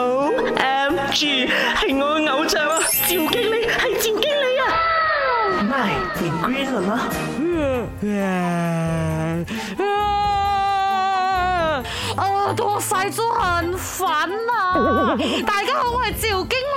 O M G，系我嘅偶像啊！赵经理，系赵经理啊！唔系，green 了嗯。啊啊啊！耳朵塞咗很烦啊！大家好，我系赵经。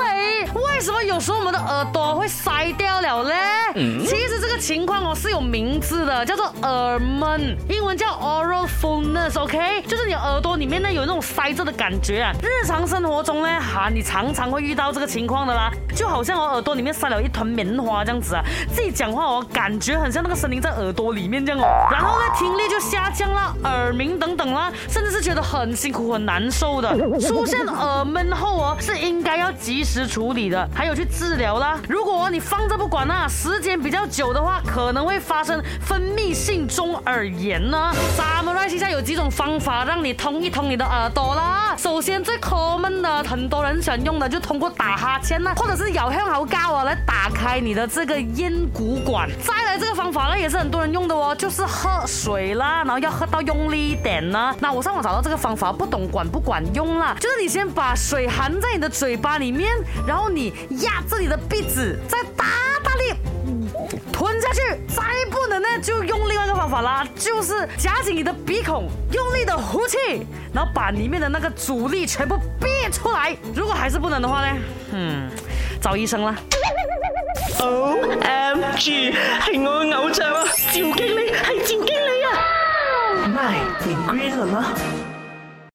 有时候我们的耳朵会塞掉了嘞，其实这个情况哦是有名字的，叫做耳闷，英文叫 o r a l f u l n e s s OK，就是你耳朵里面呢有那种塞着的感觉啊。日常生活中呢，哈，你常常会遇到这个情况的啦，就好像我耳朵里面塞了一团棉花这样子啊，自己讲话我感觉很像那个声音在耳朵里面这样哦，然后呢听力就下降了，耳鸣等等啦，甚至是觉得很辛苦很难受的。出现耳闷后哦，是应该要及时处理的，还有。就。去治疗啦！如果你放着不管啊，时间比较久的话，可能会发生分泌性中耳炎呢。咱们来现在有几种方法让你通一通你的耳朵啦。首先最 common 的，很多人想用的就通过打哈欠呐，或者是咬向喉靠啊来打开你的这个咽鼓管。再来这个方法呢，也是很多人用的哦，就是喝水啦，然后要喝到用力一点呢。那我上网找到这个方法，不懂管不管用啦，就是你先把水含在你的嘴巴里面，然后你压。自己的鼻子再大大力吞下去，再不能呢就用另外一个方法啦，就是夹紧你的鼻孔，用力的呼气，然后把里面的那个阻力全部憋出来。如果还是不能的话呢，嗯，找医生啦。o m g o 是我的偶像啊，赵经理，系赵经理啊。My green 了吗？